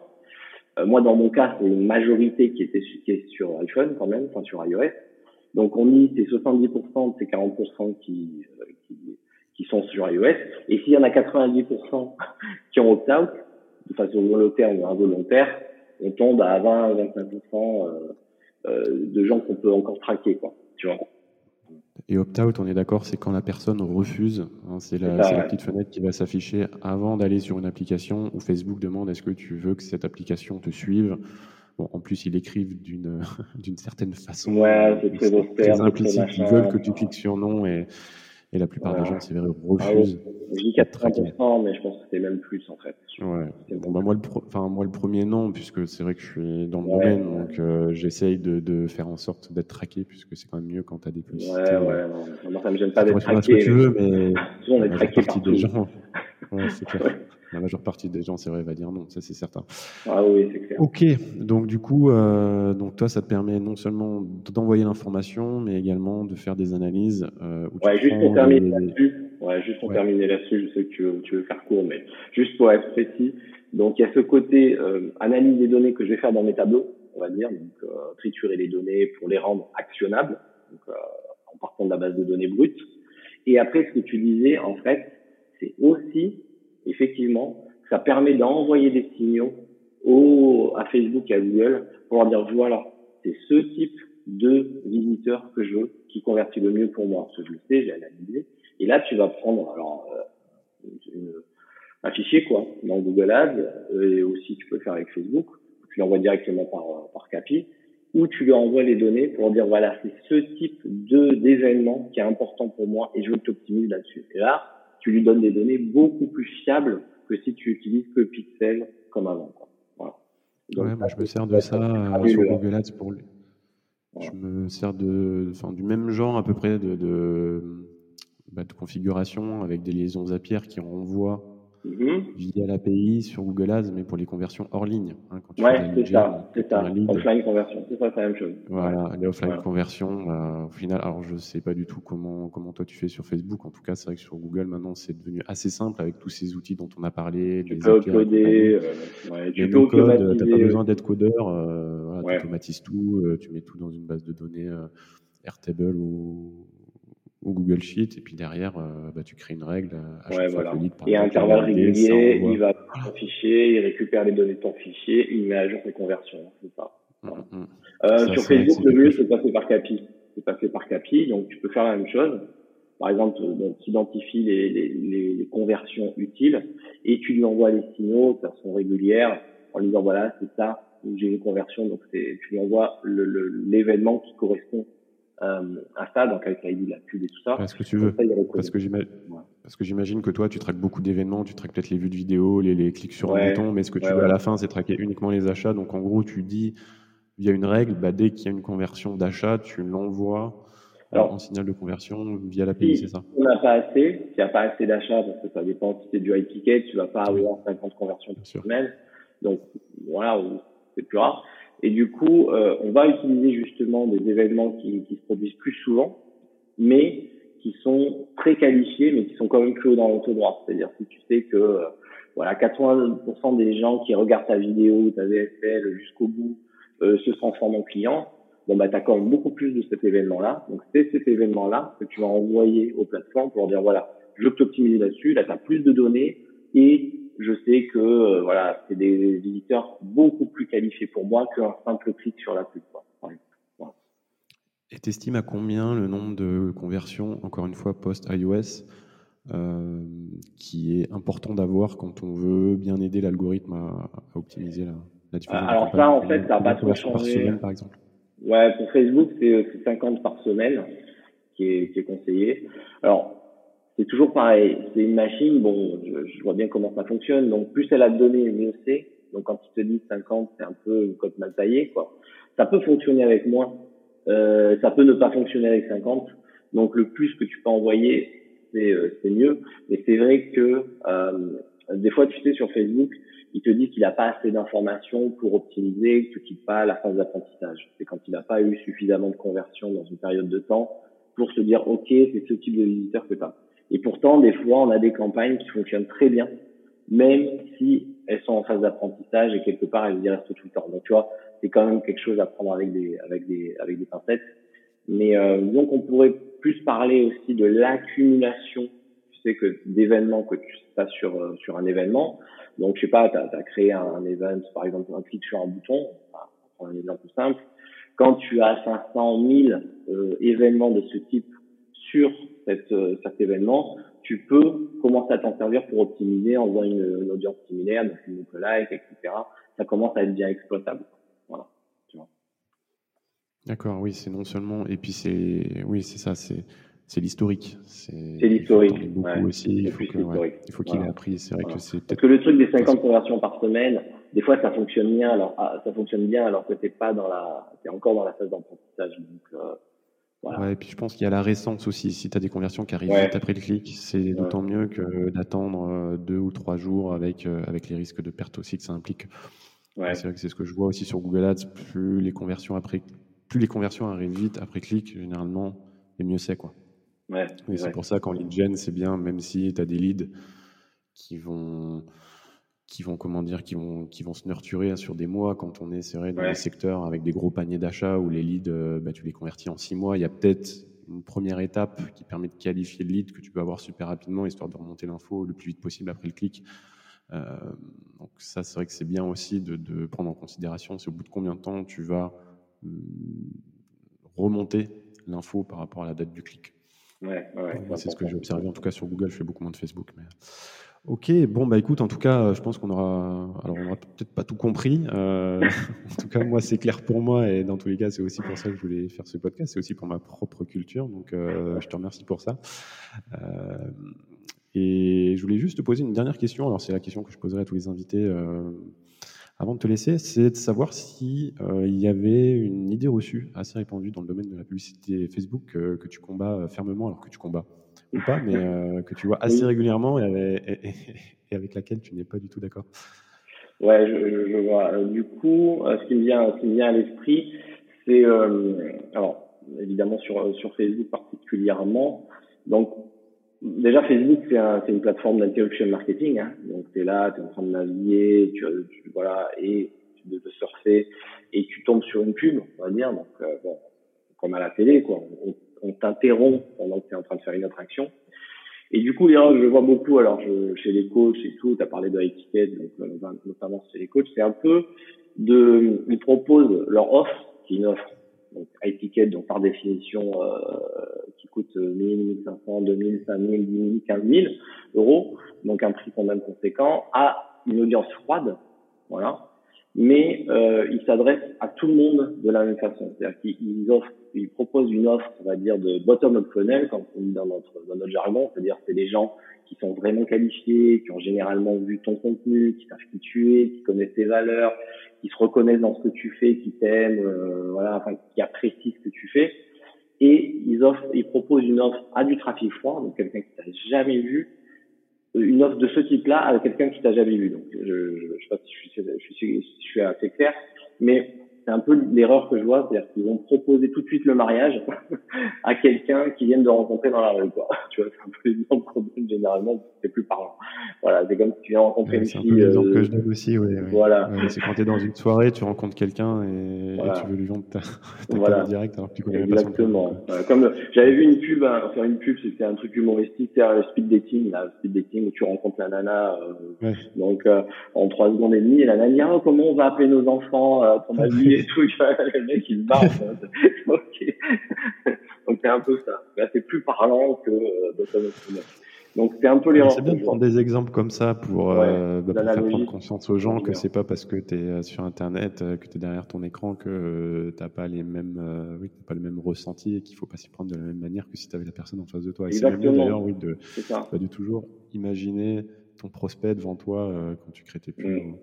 Euh, moi, dans mon cas, c'est une majorité qui était est sur iPhone quand même, enfin sur iOS. Donc on dit c'est 70% de ces 40% qui, euh, qui, qui, sont sur iOS. Et s'il y en a 90% qui ont opt-out, de façon volontaire ou involontaire, on tombe à 20-25% euh, euh, de gens qu'on peut encore traquer, quoi. Tu vois. Et opt-out, on est d'accord, c'est quand la personne refuse. Hein, c'est la, la, petite fenêtre qui va s'afficher avant d'aller sur une application où Facebook demande est-ce que tu veux que cette application te suive? Bon, en plus, ils écrivent d'une d'une certaine façon. Ouais, c'est très austère. implicite. Ils veulent que tu cliques sur non et, et la plupart des gens, c'est vrai, refusent. Ah je dis 80%, mais je pense que c'est même plus en fait. Ouais. Bon, bah, moi, le enfin, moi, le premier non, puisque c'est vrai que je suis dans le domaine, donc euh, j'essaye de, de, faire en sorte d'être traqué, puisque c'est quand même mieux quand tu as des publicités. Ouais, ouais, non. Moi, ça me gêne pas d'être traqué. ce que tu veux, mais. on est traqué partout. Des gens. Ouais, c'est clair la majeure partie des gens, c'est vrai, va dire non, ça c'est certain. Ah oui, c'est clair. Ok, donc du coup, euh, donc toi, ça te permet non seulement d'envoyer l'information, mais également de faire des analyses. Euh, ouais, juste pour terminer là-dessus. Ouais, juste pour terminer là-dessus, je sais que tu veux, faire court, mais juste pour être précis. Donc il y a ce côté euh, analyse des données que je vais faire dans mes tableaux, on va dire, donc euh, triturer les données pour les rendre actionnables, donc, en partant de la base de données brute. Et après, ce que tu disais, en fait, c'est aussi effectivement, ça permet d'envoyer des signaux au, à Facebook et à Google pour leur dire voilà, c'est ce type de visiteur que je veux qui convertit le mieux pour moi. Parce que je le sais, j'ai analysé. Et là, tu vas prendre alors euh, un fichier quoi dans Google Ads euh, et aussi tu peux le faire avec Facebook. tu l'envoies directement par, par CAPI, ou tu lui envoies les données pour dire voilà, c'est ce type de d'événement qui est important pour moi et je veux que tu optimises là-dessus. Et là, tu lui donnes des données beaucoup plus fiables que si tu utilises que Pixel comme avant. Voilà. ouais, moi, je me sers de ça euh, sur Google Ads pour lui. Je me sers de, enfin, du même genre à peu près de, de, bah, de configuration avec des liaisons Zapier qui renvoient Mhm. via l'API sur Google Ads, mais pour les conversions hors ligne. Hein, quand tu ouais, c'est ça, c'est ça. Offline conversion, c'est ça, c'est la même chose. Voilà, les offline conversions, euh, au final, alors je sais pas du tout comment, comment toi tu fais sur Facebook. En tout cas, c'est vrai que sur Google, maintenant, c'est devenu assez simple avec tous ces outils dont on a parlé. Tu peux coder, euh, ouais, tu peux code, t'as pas besoin d'être codeur, euh, voilà, tu automatises tout, euh, tu mets tout dans une base de données Airtable ou ou Google Sheet, et puis derrière, euh, bah, tu crées une règle à chaque fois que le lead, Et à intervalles réguliers, il va prendre ton fichier, il récupère les données de ton fichier, il met à jour tes conversions. C'est ça. Mmh, mmh. Euh, sur Facebook, le mieux, c'est passer par CAPI. C'est passer par CAPI, donc tu peux faire la même chose. Par exemple, tu identifies les, les, les, conversions utiles et tu lui envoies les signaux de façon régulière en lui disant voilà, c'est ça, j'ai une conversion, donc tu lui envoies l'événement qui correspond euh, à ça, donc avec l'ID, la pub et tout ça. Est-ce que tu veux Parce que j'imagine. Parce que j'imagine que toi, tu traques beaucoup d'événements, tu traques peut-être les vues de vidéos, les, les clics sur un bouton, mais ce que tu veux à la fin, c'est traquer uniquement les achats. Donc en gros, tu dis, via une règle, bah, dès qu'il y a une conversion d'achat, tu l'envoies en signal de conversion via l'API, c'est ça? On n'a pas assez, s'il n'y a pas assez d'achats, parce que ça dépend si c'est du high ticket, tu vas pas avoir 50 conversions par semaine. Donc voilà, c'est plus rare. Et du coup, euh, on va utiliser justement des événements qui, qui, se produisent plus souvent, mais qui sont très qualifiés, mais qui sont quand même plus dans l'autodroit. C'est-à-dire si tu sais que euh, voilà, 80% des gens qui regardent ta vidéo, ta VSL jusqu'au bout, euh, se transforment en clients, bon bah même beaucoup plus de cet événement-là. Donc c'est cet événement-là que tu vas envoyer aux plateformes pour dire voilà, je veux t'optimiser là-dessus, là tu as plus de données et je sais que euh, voilà, c'est des visiteurs beaucoup plus qualifiés pour moi qu'un simple clic sur la pub. Et tu estimes à combien le nombre de conversions, encore une fois, post-iOS, euh, qui est important d'avoir quand on veut bien aider l'algorithme à, optimiser la, la diffusion Alors ça, en fait, ça va trop Par semaine, par exemple? Ouais, pour Facebook, c'est 50 par semaine qui est, qui est conseillé. Alors, c'est toujours pareil. C'est une machine, bon, je, vois bien comment ça fonctionne. Donc, plus elle a de données, mieux c'est. Donc, quand il te dit 50, c'est un peu une cote mal taillée, quoi. Ça peut fonctionner avec moins. Euh, ça peut ne pas fonctionner avec 50. Donc, le plus que tu peux envoyer, c'est euh, mieux. Mais c'est vrai que euh, des fois, tu sais, sur Facebook, il te dit qu'il n'a pas assez d'informations pour optimiser, que tu quittes pas la phase d'apprentissage. C'est quand il n'a pas eu suffisamment de conversion dans une période de temps pour se dire, OK, c'est ce type de visiteur que tu as. Et pourtant, des fois, on a des campagnes qui fonctionnent très bien, même si elles sont en phase d'apprentissage et quelque part elles y restent tout le temps. Donc tu vois, c'est quand même quelque chose à prendre avec des avec des avec des pincettes. Mais euh, donc on pourrait plus parler aussi de l'accumulation, tu sais que d'événements que tu passes sur euh, sur un événement. Donc je sais pas, tu as, créé un, un, event, par exemple un clic sur un bouton, on prendre un exemple simple. Quand tu as 500 000 euh, événements de ce type sur cette, euh, cet événement, tu peux commencer à t'en servir pour optimiser en faisant une, audience similaire, donc une like, etc. Ça commence à être bien exploitable. Voilà. D'accord, oui, c'est non seulement, et puis c'est, oui, c'est ça, c'est, c'est l'historique. C'est l'historique. Beaucoup aussi. Il faut, il faut qu'il ait appris. C'est vrai que c'est Parce que le truc des 50 conversions par semaine, des fois, ça fonctionne bien. Alors, ah, ça fonctionne bien alors que t'es pas dans la, t'es encore dans la phase d'apprentissage. Donc, euh, Ouais, et puis je pense qu'il y a la récence aussi. Si tu as des conversions qui arrivent vite après le clic, c'est d'autant mieux que d'attendre euh, deux ou trois jours avec, euh, avec les risques de perte aussi que ça implique. C'est vrai que c'est ce que je vois aussi sur Google Ads. Plus les conversions, après, plus les conversions arrivent vite après clic, généralement, et mieux c'est. quoi. Ouais, c'est pour ça qu'en lead gen, c'est bien, même si tu as des leads qui vont qui vont comment dire qui vont qui vont se nurturer sur des mois. Quand on est serré dans des secteurs avec des gros paniers d'achat où les leads euh, bah, tu les convertis en six mois il y a peut-être une première étape qui permet de qualifier le lead que tu peux avoir super rapidement histoire de remonter l'info le plus vite possible après le clic. Euh, donc ça c'est vrai que c'est bien aussi de, de, prendre en considération c'est au bout de combien de temps tu vas hum, remonter l'info par rapport à la date du clic. Ouais, ouais, c'est ce que j'ai observé. En tout cas sur Google je fais beaucoup moins de Facebook mais Ok, bon bah écoute, en tout cas, je pense qu'on aura, alors on aura peut-être pas tout compris. Euh, en tout cas, moi c'est clair pour moi et dans tous les cas, c'est aussi pour ça que je voulais faire ce podcast. C'est aussi pour ma propre culture, donc euh, je te remercie pour ça. Euh, et je voulais juste te poser une dernière question. Alors c'est la question que je poserai à tous les invités avant de te laisser, c'est de savoir si il y avait une idée reçue assez répandue dans le domaine de la publicité Facebook que tu combats fermement, alors que tu combats ou pas, mais euh, que tu vois assez régulièrement et, avec laquelle tu n'es pas du tout d'accord. Ouais, je, vois. Euh, du coup, euh, ce qui me vient, ce qui me vient à l'esprit, c'est alors évidemment sur sur Facebook particulièrement. Donc déjà Facebook c'est un, une plateforme d'interruption marketing. Hein, donc tu es là, tu es en train de naviguer, tu, voilà et de, de, surfer et tu tombes sur une pub, on va dire. Donc bon, comme à la télé quoi on t'interrompt pendant que tu es en train de faire une autre action. Et du coup, là, je vois beaucoup, alors je, chez les coachs et tout, tu as parlé de l'étiquette, donc, euh, notamment chez les coachs, c'est un peu de, ils proposent leur offre, qui est une offre, donc étiquette, donc par définition, euh, qui coûte 1000, 1500, 2000, 5000, 10 000, 15 000 euros, donc un prix quand même conséquent, à une audience froide, voilà, mais euh, ils s'adressent à tout le monde de la même façon. C'est-à-dire qu'ils offrent, ils proposent une offre, on va dire, de bottom-up funnel, comme on dit dans notre, dans notre jargon, c'est-à-dire c'est des gens qui sont vraiment qualifiés, qui ont généralement vu ton contenu, qui savent qui tu es, qui connaissent tes valeurs, qui se reconnaissent dans ce que tu fais, qui t'aiment, euh, voilà, enfin, qui apprécient ce que tu fais. Et ils offrent, ils proposent une offre à du trafic froid, donc quelqu'un qui t'a jamais vu, une offre de ce type-là avec quelqu'un qui t'a jamais vu. Donc, je, je sais pas si je suis, je suis, je suis assez clair, mais c'est un peu l'erreur que je vois, c'est-à-dire qu'ils vont proposer tout de suite le mariage à quelqu'un qui viennent de rencontrer dans la rue, quoi. Tu vois, c'est un peu le problème généralement, c'est plus parlant. Voilà, c'est comme si tu viens rencontrer une fille. C'est un peu euh, que je donne aussi, oui. Voilà. c'est quand tu es dans une soirée, tu rencontres quelqu'un et, tu veux lui vendre ta, ta voilà. direct alors que tu connais Exactement. pas son Comme j'avais vu une pub, hein, faire une pub, c'était un truc humoristique, c'est le speed dating, là, speed dating où tu rencontres la nana, euh, donc euh, en trois secondes et demie, et la nana, oh, comment on va appeler nos enfants euh, pour et tout, le mec il se barre. Donc c'est un peu ça. Là c'est plus parlant que euh, donc c'est un peu les C'est bien de prendre des exemples comme ça pour, euh, bah, pour faire prendre conscience aux gens que c'est pas parce que tu es euh, sur internet, euh, que tu es derrière ton écran que t'as pas les mêmes euh, oui, pas le même ressenti et qu'il faut pas s'y prendre de la même manière que si tu avais la personne en face de toi. Et c'est bien d'ailleurs oui de, bah, de toujours imaginer ton prospect devant toi quand tu crées tes pubs mm.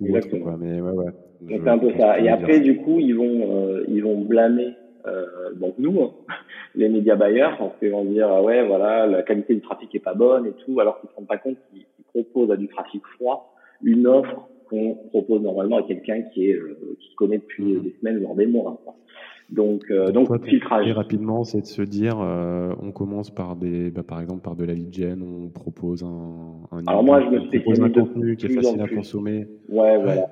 ou, autre quoi. Mais ouais ouais. C'est un peu ça. Et après du coup, ils vont ils vont blâmer donc nous hein, les médias bailleurs parce qu'ils vont dire ah ouais voilà la qualité du trafic est pas bonne et tout alors qu'ils ne se rendent pas compte qu'ils proposent à du trafic froid une offre qu'on propose normalement à quelqu'un qui est euh, qui connaît depuis mmh. des semaines voire des mois. Quoi. Donc, euh, donc, donc filtrage. Rapidement, c'est de se dire, euh, on commence par des, bah, par exemple, par de la lead gen, on propose un, un Alors moi, je me propose un contenu qui est facile à consommer. Ouais, voilà.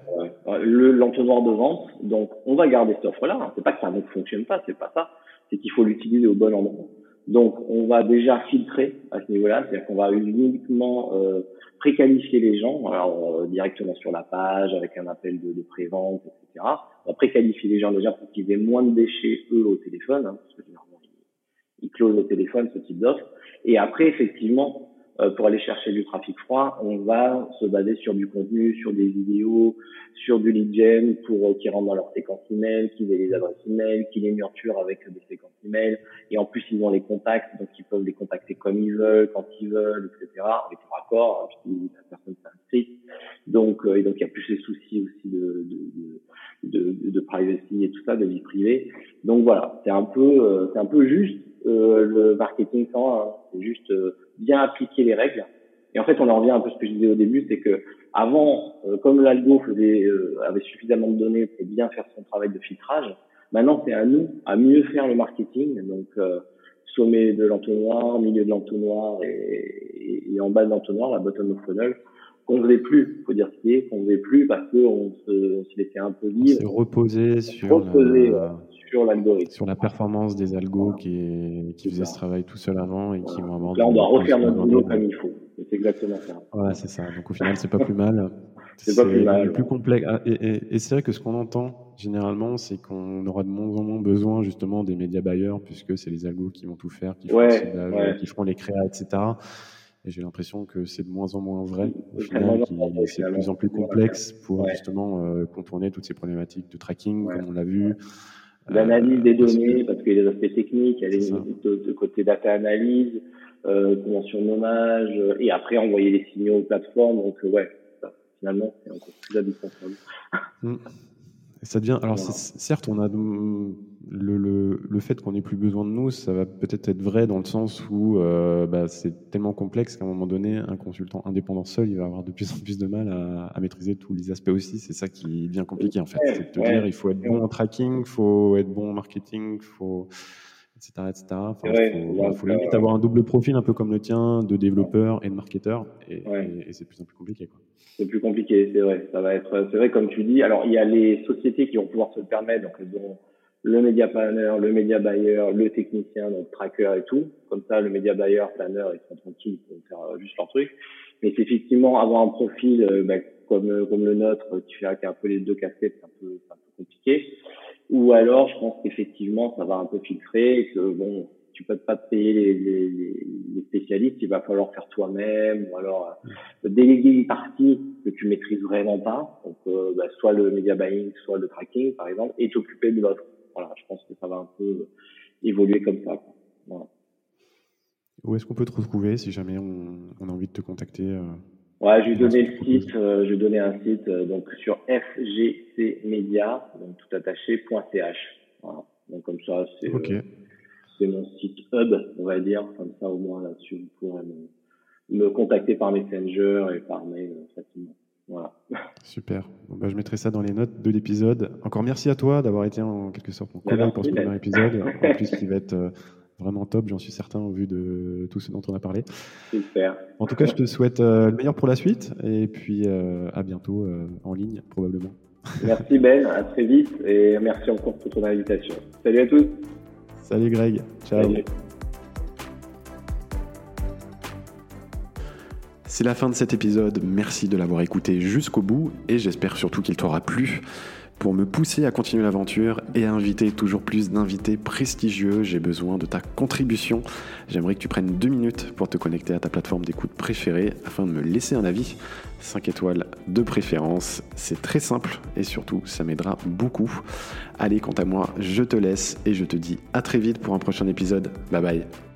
Ouais. Le l'entonnoir de vente. Donc, on va garder cette offre-là. C'est pas que ça ne fonctionne pas, c'est pas ça c'est qu'il faut l'utiliser au bon endroit. Donc, on va déjà filtrer à ce niveau-là, c'est-à-dire qu'on va uniquement euh, préqualifier les gens, alors euh, directement sur la page avec un appel de, de pré-vente, etc. On va préqualifier les gens déjà pour qu'ils aient moins de déchets eux au téléphone, hein, parce que généralement ils, ils closent au téléphone ce type d'offre. Et après, effectivement, pour aller chercher du trafic froid, on va se baser sur du contenu, sur des vidéos, sur du lead gen pour euh, qu'ils rentrent dans leur séquence email, qu'ils aient les adresses email, qu'ils les nurturent avec des séquences email. Et en plus, ils ont les contacts, donc ils peuvent les contacter comme ils veulent, quand ils veulent, etc. Avec leur accord, hein, si la personne s'inscrit. Donc, euh, et donc il y a plus les soucis aussi de, de, de, de, privacy et tout ça, de vie privée. Donc voilà, c'est un peu, c'est un peu juste le marketing sans, hein. c'est juste bien appliquer les règles. Et en fait, on en revient un peu à ce que je disais au début, c'est que avant, euh, comme l'algo faisait, euh, avait suffisamment de données pour bien faire son travail de filtrage, maintenant c'est à nous à mieux faire le marketing. Donc euh, sommet de l'entonnoir, milieu de l'entonnoir et, et, en bas de l'entonnoir, la bottom of funnel, qu'on faisait plus, faut dire ce qui est, qu'on faisait plus parce qu'on se, on se laissait un peu libre. On reposé sur sur l'algorithme. Sur la performance des algos qui, qui faisaient ce travail tout seul avant et qui vont avoir. Là, on doit refaire notre boulot comme il faut. C'est exactement ça. Ouais, c'est ça. Donc au final, c'est pas plus mal. c'est pas plus mal. Plus complexe. Ah, et, et, et c'est vrai que ce qu'on entend généralement, c'est qu'on aura de moins en moins besoin justement des médias buyers puisque c'est les algos qui vont tout faire, qui, font ouais, ouais. qui feront les créas, etc. Et j'ai l'impression que c'est de moins en moins vrai. Au final, c'est de plus en plus complexe pour justement contourner toutes ces problématiques de tracking, comme on l'a vu. L'analyse des données, parce qu'il y a des aspects techniques, il y a des de, côté data analyse, euh, convention de nommage, et après envoyer les signaux aux plateformes. Donc, ouais, finalement, c'est encore plus indispensable. Mm. Ça devient. Alors, certes, on a le, le, le fait qu'on n'ait plus besoin de nous, ça va peut-être être vrai dans le sens où euh, bah, c'est tellement complexe qu'à un moment donné, un consultant indépendant seul, il va avoir de plus en plus de mal à, à maîtriser tous les aspects aussi. C'est ça qui devient compliqué en fait. C'est de dire, il faut être bon en tracking, il faut être bon en marketing, il faut etc. etc. il faut, limite avoir un double profil, un peu comme le tien, de développeur et de marketeur, et, c'est plus en plus compliqué. C'est plus compliqué, c'est vrai. Ça va être, c'est vrai comme tu dis. Alors il y a les sociétés qui vont pouvoir se le permettre, donc elles auront le média planner, le média buyer, le technicien, donc tracker et tout. Comme ça, le média buyer, planner, ils sont tranquilles, ils peuvent faire euh, juste leur truc. Mais c'est effectivement avoir un profil euh, bah, comme euh, comme le nôtre qui fait un peu les deux casquettes, c'est un peu, un peu compliqué. Ou alors, je pense qu'effectivement, ça va un peu filtrer et que bon, tu peux pas te payer les, les, les spécialistes, il va falloir faire toi-même, ou alors euh, déléguer une partie que tu maîtrises vraiment pas, donc euh, bah, soit le media buying, soit le tracking, par exemple, et t'occuper de l'autre. Voilà, je pense que ça va un peu évoluer comme ça. Voilà. Où est-ce qu'on peut te retrouver si jamais on, on a envie de te contacter euh? Ouais, je vais donner le site, euh, je vais donner un site euh, donc sur fgcmedia, donc tout attaché .ch. Voilà. Donc comme ça, c'est euh, c'est mon site hub, on va dire, comme ça au moins là-dessus vous pourrez me, me contacter par Messenger et par mail facilement. Voilà. Super. Bon, bah, je mettrai ça dans les notes de l'épisode. Encore merci à toi d'avoir été en quelque sorte mon collègue pour ce premier épisode, en plus qui va être vraiment top, j'en suis certain, au vu de tout ce dont on a parlé. Super. En tout cas, je te souhaite euh, le meilleur pour la suite et puis euh, à bientôt euh, en ligne, probablement. Merci Ben, à très vite et merci encore pour ton invitation. Salut à tous. Salut Greg, ciao. C'est la fin de cet épisode, merci de l'avoir écouté jusqu'au bout et j'espère surtout qu'il t'aura plu. Pour me pousser à continuer l'aventure et à inviter toujours plus d'invités prestigieux, j'ai besoin de ta contribution. J'aimerais que tu prennes deux minutes pour te connecter à ta plateforme d'écoute préférée afin de me laisser un avis. 5 étoiles de préférence, c'est très simple et surtout ça m'aidera beaucoup. Allez, quant à moi, je te laisse et je te dis à très vite pour un prochain épisode. Bye bye.